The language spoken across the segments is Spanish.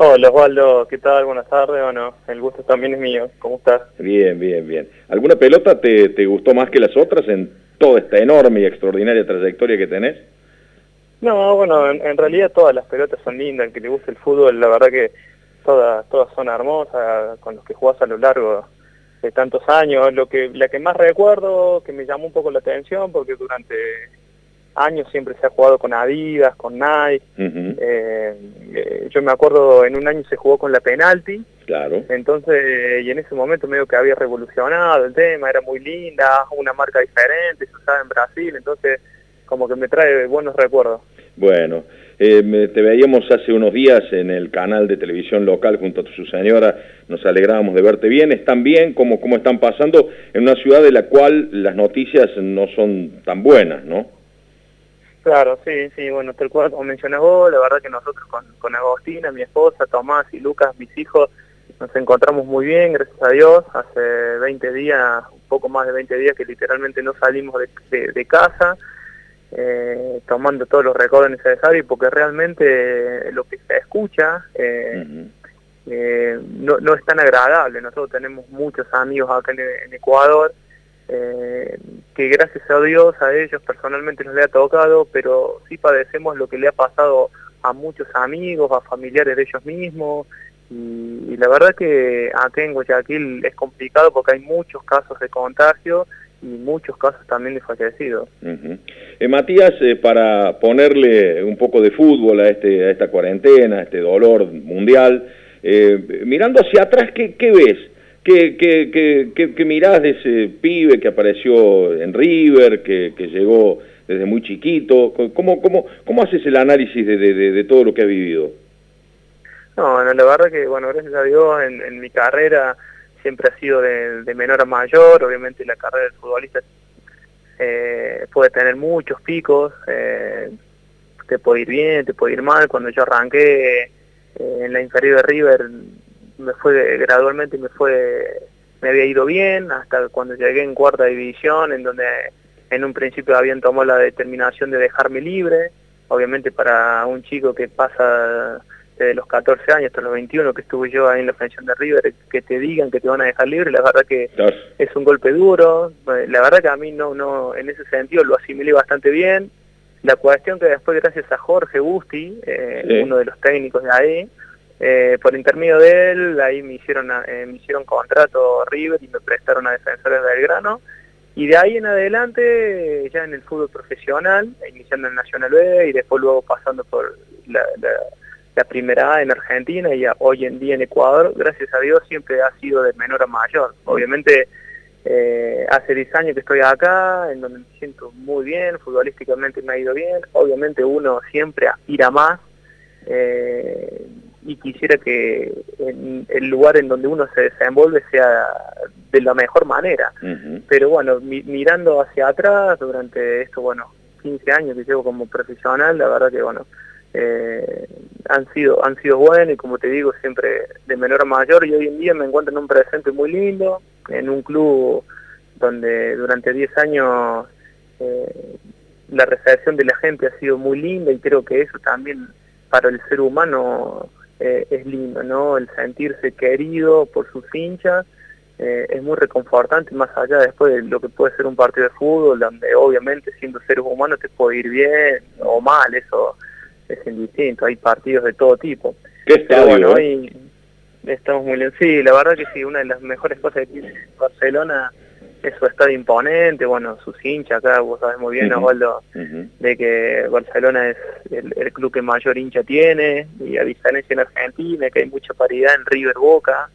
Hola Osvaldo, ¿qué tal? Buenas tardes. Bueno, el gusto también es mío. ¿Cómo estás? Bien, bien, bien. ¿Alguna pelota te, te gustó más que las otras en toda esta enorme y extraordinaria trayectoria que tenés? No, bueno, en, realidad todas las pelotas son lindas. El que le gusta el fútbol, la verdad que todas, todas son hermosas, con los que jugás a lo largo de tantos años. Lo que, la que más recuerdo, que me llamó un poco la atención, porque durante años siempre se ha jugado con Adidas, con Nike. Eh, eh, yo me acuerdo en un año se jugó con la penalti. Claro. Entonces, y en ese momento medio que había revolucionado el tema, era muy linda, una marca diferente, se usaba en Brasil, entonces como que me trae buenos recuerdos. Bueno, eh, te veíamos hace unos días en el canal de televisión local junto a tu señora, nos alegrábamos de verte bien, están bien, ¿Cómo, cómo están pasando en una ciudad de la cual las noticias no son tan buenas, ¿no? Claro, sí, sí, bueno, tal cual como mencionas vos, la verdad que nosotros con, con Agostina, mi esposa, Tomás y Lucas, mis hijos, nos encontramos muy bien, gracias a Dios, hace 20 días, un poco más de 20 días que literalmente no salimos de, casa, eh, tomando todos los recuerdos necesarios, porque realmente lo que se escucha eh, eh, no, no es tan agradable. Nosotros tenemos muchos amigos acá en Ecuador, eh, que gracias a Dios a ellos personalmente nos le ha tocado, pero sí padecemos lo que le ha pasado a muchos amigos, a familiares de ellos mismos, y, la verdad que acá en Guayaquil es complicado porque hay muchos casos de contagio y muchos casos también de fallecidos. Eh, Matías, eh, para ponerle un poco de fútbol a, este, a esta cuarentena, a este dolor mundial, mirando hacia atrás, ¿qué, qué ves? ¿Qué, qué, mirás de ese pibe que apareció en River, que, llegó desde muy chiquito? ¿Cómo, cómo, cómo haces el análisis de, todo lo que ha vivido? No, la verdad que, bueno, gracias a Dios en, mi carrera siempre ha sido de, menor a mayor, obviamente la carrera del futbolista eh, puede tener muchos picos, eh, te puede ir bien, te puede ir mal, cuando yo arranqué eh, en la inferior de River me fue gradualmente me fue me había ido bien hasta cuando llegué en cuarta división en donde en un principio habían tomado la determinación de dejarme libre obviamente para un chico que pasa desde los 14 años hasta los 21 que estuve yo ahí en la pensión de River que te digan que te van a dejar libre la verdad que es un golpe duro. La verdad que a mí no no en ese sentido lo asimilé bastante bien. La cuestión que después gracias a Jorge Busti eh, uno de los técnicos de ahí eh, por intermedio de él, ahí me hicieron, eh, me hicieron contrato River y me prestaron a Defensores de Belgrano. Y de ahí en adelante, ya en el fútbol profesional, iniciando en Nacional B y después luego pasando por la, primera A en Argentina y hoy en día en Ecuador, gracias a Dios siempre ha sido de menor a mayor. Obviamente eh, hace 10 años que estoy acá, en donde me siento muy bien, futbolísticamente me ha ido bien. Obviamente uno siempre irá más. Eh, y quisiera que el lugar en donde uno se desenvuelve sea de la mejor manera. Pero bueno, mirando hacia atrás durante estos, bueno, 15 años que llevo como profesional, la verdad que bueno, eh, han sido han sido buenos y como te digo, siempre de menor a mayor y hoy en día me encuentro en un presente muy lindo, en un club donde durante 10 años eh, la recepción de la gente ha sido muy linda y creo que eso también para el ser humano eh, es lindo, ¿no? El sentirse querido por sus hinchas eh, es muy reconfortante, más allá después de lo que puede ser un partido de fútbol, donde obviamente siendo seres humanos te puede ir bien o mal, eso es indistinto, hay partidos de todo tipo. ¿Qué bueno, ¿eh? estamos muy bien. Sí, la verdad que sí, una de las mejores cosas que tiene Barcelona es su estado imponente, bueno, sus hinchas acá, vos sabés muy bien, Osvaldo, de que Barcelona es el, club que mayor hincha tiene, y a diferencia en Argentina, que hay mucha paridad en River Boca,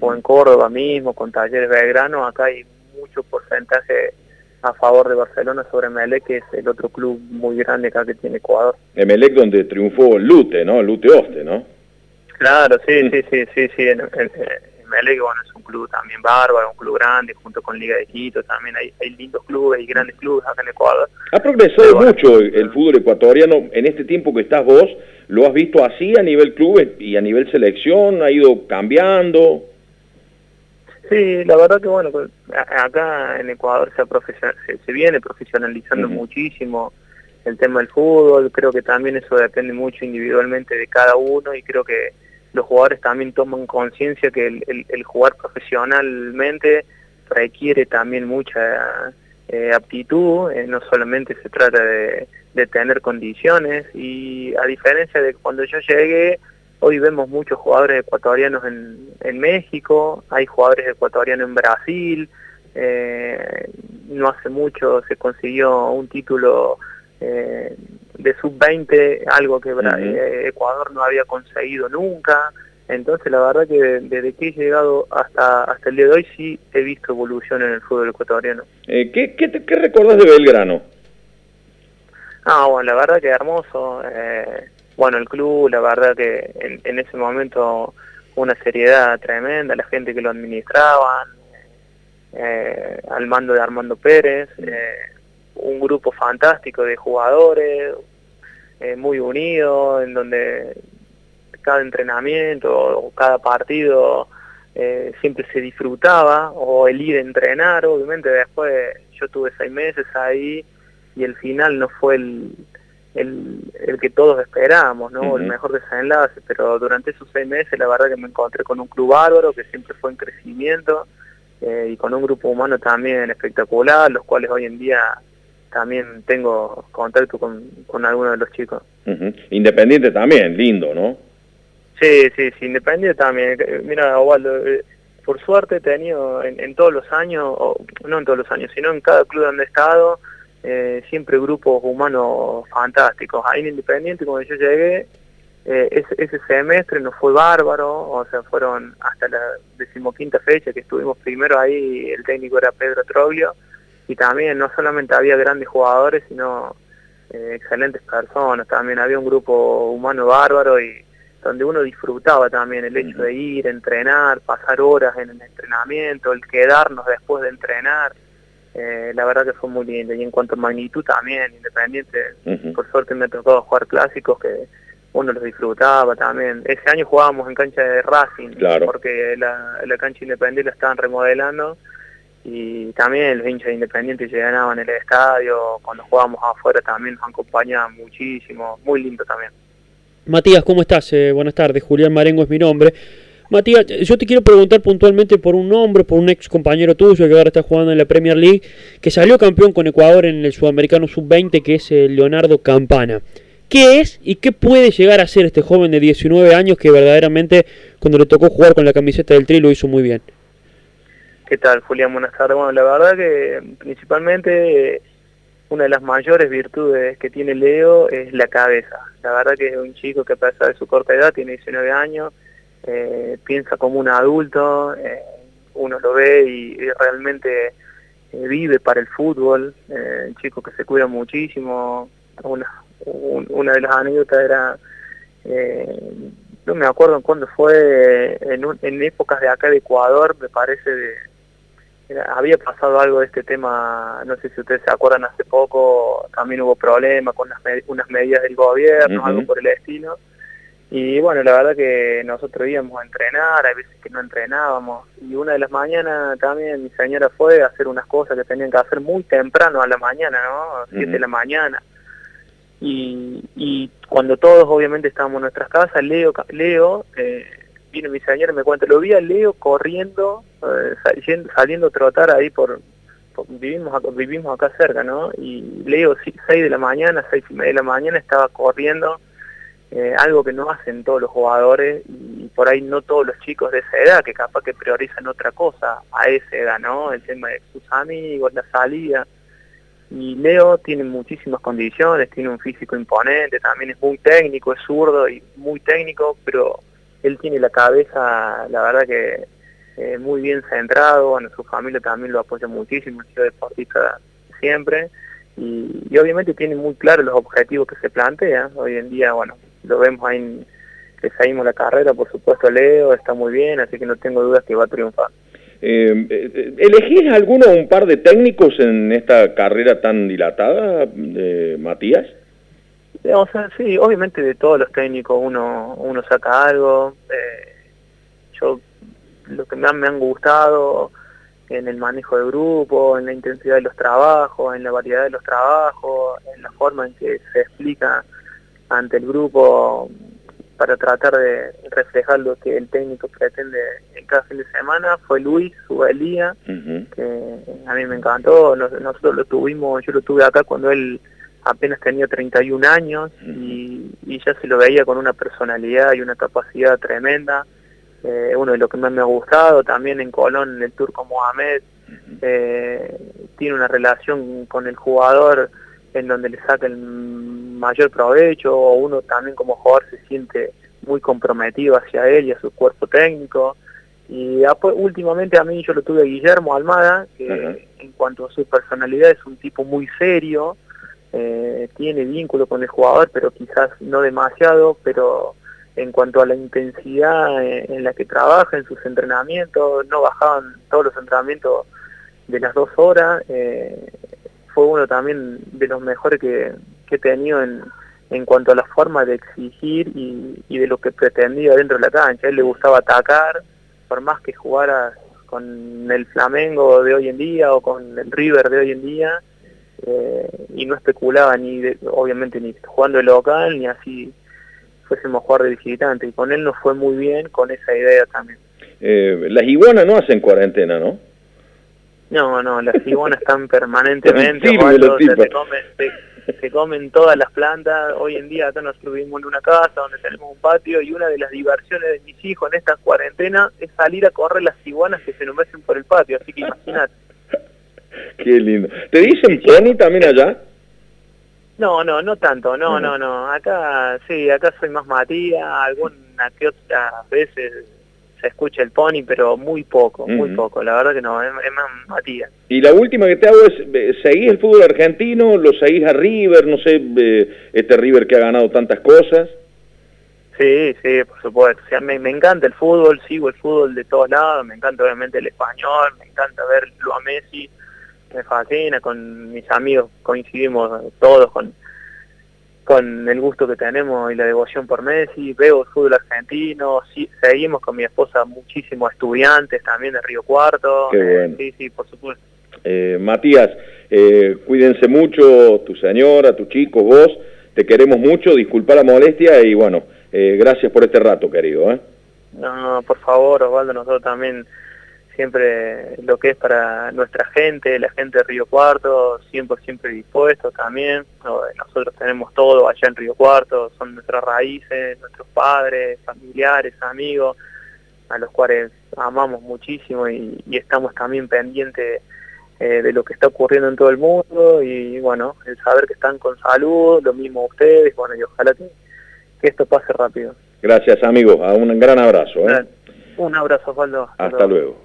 o en Córdoba mismo, con Talleres Belgrano, acá hay mucho porcentaje a favor de Barcelona sobre Melec, que es el otro club muy grande acá que tiene Ecuador. Melec donde triunfó Lute, ¿no? Lute Oste, ¿no? Claro, sí, sí, sí, sí, sí, en, que bueno, es un club también bárbaro, un club grande, junto con Liga de Quito, también hay, lindos clubes y grandes clubes acá en Ecuador. Ha progresado mucho el, fútbol ecuatoriano en este tiempo que estás vos, ¿lo has visto así a nivel clubes y a nivel selección? ¿Ha ido cambiando? Sí, la verdad que bueno, pues, acá en Ecuador se, se, viene profesionalizando muchísimo el tema del fútbol, creo que también eso depende mucho individualmente de cada uno y creo que los jugadores también toman conciencia que el, el, jugar profesionalmente requiere también mucha eh, aptitud, eh, no solamente se trata de, tener condiciones y a diferencia de cuando yo llegué, hoy vemos muchos jugadores ecuatorianos en, México, hay jugadores ecuatorianos en Brasil, eh, no hace mucho se consiguió un título de sub-20, algo que eh, Ecuador no había conseguido nunca. Entonces la verdad que desde que he llegado hasta hasta el día de hoy sí he visto evolución en el fútbol ecuatoriano. Eh, ¿qué, qué, qué recordás de Belgrano? Ah, bueno, la verdad que hermoso. Eh, bueno, el club, la verdad que en, en, ese momento una seriedad tremenda, la gente que lo administraban, eh, al mando de Armando Pérez, eh, un grupo fantástico de jugadores, eh, muy unido, en donde cada entrenamiento o cada partido eh, siempre se disfrutaba, o el ir a entrenar, obviamente después yo tuve seis meses ahí y el final no fue el, el, el que todos esperábamos, ¿no? El mejor desenlace, pero durante esos seis meses la verdad que me encontré con un club bárbaro que siempre fue en crecimiento eh, y con un grupo humano también espectacular, los cuales hoy en día también tengo contacto con, con algunos de los chicos. Independiente también, lindo, ¿no? Sí, sí, sí, Independiente también. Eh, mira, Osvaldo, eh, por suerte he tenido en, todos los años, o, no en todos los años, sino en cada club donde he estado, eh, siempre grupos humanos fantásticos. Ahí en Independiente, cuando yo llegué, eh, ese, ese, semestre nos fue bárbaro, o sea, fueron hasta la decimoquinta fecha que estuvimos primero ahí, el técnico era Pedro Troglio, y también no solamente había grandes jugadores, sino eh, excelentes personas, también había un grupo humano bárbaro y donde uno disfrutaba también el hecho de ir, entrenar, pasar horas en el entrenamiento, el quedarnos después de entrenar, eh, la verdad que fue muy lindo, y en cuanto a magnitud también, independiente, por suerte me tocó jugar clásicos que uno los disfrutaba también. Ese año jugábamos en cancha de Racing, porque la, la cancha independiente la estaban remodelando y también los hinchas independientes llegaban en el estadio, cuando jugábamos afuera también nos acompañaban muchísimo, muy lindo también. Matías, ¿cómo estás? Eh, buenas tardes, Julián Marengo es mi nombre. Matías, yo te quiero preguntar puntualmente por un nombre, por un ex compañero tuyo que ahora está jugando en la Premier League, que salió campeón con Ecuador en el Sudamericano Sub-20, que es eh, Leonardo Campana. ¿Qué es y qué puede llegar a ser este joven de 19 años que verdaderamente cuando le tocó jugar con la camiseta del Tri lo hizo muy bien? ¿Qué tal, Julián? Buenas tardes. Bueno, la verdad que principalmente una de las mayores virtudes que tiene Leo es la cabeza. La verdad que es un chico que a pesar de su corta edad, tiene 19 años, eh, piensa como un adulto, eh, uno lo ve y, realmente eh, vive para el fútbol, un chico que se cuida muchísimo, una, de las anécdotas era, no me acuerdo cuándo fue, en, en épocas de acá de Ecuador, me parece, de, había pasado algo de este tema, no sé si ustedes se acuerdan, hace poco también hubo problemas con unas medidas del gobierno, algo por el estilo. Y bueno, la verdad que nosotros íbamos a entrenar, hay veces que no entrenábamos. Y una de las mañanas también mi señora fue a hacer unas cosas que tenían que hacer muy temprano a la mañana, ¿no? Siete de la mañana y, cuando todos obviamente estábamos en nuestras casas, Leo, Leo eh, vino mi señora y me cuenta, lo vi a Leo corriendo, eh, saliendo, trotar ahí por, vivimos, acá, vivimos acá cerca, ¿no? Y Leo, 6 de la mañana, seis y media de la mañana, estaba corriendo, eh, algo que no hacen todos los jugadores y por ahí no todos los chicos de esa edad, que capaz que priorizan otra cosa a esa edad, ¿no? El tema de sus amigos, la salida y Leo tiene muchísimas condiciones, tiene un físico imponente, también es muy técnico, es zurdo y muy técnico, pero él tiene la cabeza, la verdad que eh, muy bien centrado, bueno, su familia también lo apoya muchísimo, es deportista siempre, y, obviamente tiene muy claro los objetivos que se plantea, hoy en día, bueno, lo vemos ahí en, que seguimos la carrera, por supuesto Leo está muy bien, así que no tengo dudas que va a triunfar. Eh, eh, ¿Elegís alguno un par de técnicos en esta carrera tan dilatada, eh, Matías? O sea, sí, obviamente de todos los técnicos uno, uno saca algo. Eh, yo, lo que más me han gustado en el manejo de grupo, en la intensidad de los trabajos, en la variedad de los trabajos, en la forma en que se explica ante el grupo para tratar de reflejar lo que el técnico pretende en cada fin de semana. Fue Luis Subelía, que a mí me encantó. nosotros lo tuvimos, yo lo tuve acá cuando él apenas tenía 31 años y, y, ya se lo veía con una personalidad y una capacidad tremenda. Eh, uno de los que más me ha gustado, también en Colón, el turco Mohamed, eh, tiene una relación con el jugador en donde le saca el mayor provecho, o uno también como jugador se siente muy comprometido hacia él y a su cuerpo técnico. Y últimamente a mí yo lo tuve a Guillermo Almada, que en cuanto a su personalidad es un tipo muy serio, eh, tiene vínculo con el jugador, pero quizás no demasiado, pero en cuanto a la intensidad en, la que trabaja, en sus entrenamientos, no bajaban todos los entrenamientos de las dos horas, eh, fue uno también de los mejores que, he tenido en, en cuanto a la forma de exigir y, de lo que pretendía dentro de la cancha. A él le gustaba atacar, por más que jugara con el Flamengo de hoy en día o con el River de hoy en día, eh, y no especulaba ni, obviamente, ni jugando de local, ni así fuésemos jugar de visitante. Y con él nos fue muy bien con esa idea también. Eh, las iguanas no hacen cuarentena, ¿no? No, no, las iguanas están permanentemente, se, comen todas las plantas. Hoy en día acá nos subimos en una casa donde tenemos un patio y una de las diversiones de mis hijos en esta cuarentena es salir a correr las iguanas que se nos meten por el patio, así que imagínate. Qué lindo. ¿Te dicen pony también allá? No, no, no tanto, no, no, no. Acá, sí, acá soy más Matías, alguna que otras veces se escucha el pony, pero muy poco, muy poco. La verdad que no, es, más Matías. Y la última que te hago es, eh, ¿seguís el fútbol argentino? ¿Lo seguís a River? No sé, eh, este River que ha ganado tantas cosas. Sí, sí, por supuesto. O sea, me, me, encanta el fútbol, sigo el fútbol de todos lados, me encanta obviamente el español, me encanta verlo a Messi me fascina, con mis amigos coincidimos todos con, con el gusto que tenemos y la devoción por Messi, veo el fútbol argentino, sí, seguimos con mi esposa muchísimos estudiantes también de Río Cuarto, sí, sí, por supuesto. Eh, Matías, eh, cuídense mucho, tu señora, tu chico, vos, te queremos mucho, disculpa la molestia y bueno, eh, gracias por este rato, querido. ¿eh? No, por favor, Osvaldo, nosotros también siempre lo que es para nuestra gente, la gente de Río Cuarto, siempre, siempre dispuesto también. Nosotros tenemos todo allá en Río Cuarto, son nuestras raíces, nuestros padres, familiares, amigos, a los cuales amamos muchísimo y, estamos también pendientes eh, de lo que está ocurriendo en todo el mundo y bueno, el saber que están con salud, lo mismo ustedes, bueno, y ojalá que, esto pase rápido. Gracias, amigo. Un gran abrazo. ¿eh? Un abrazo, Osvaldo. Hasta, luego.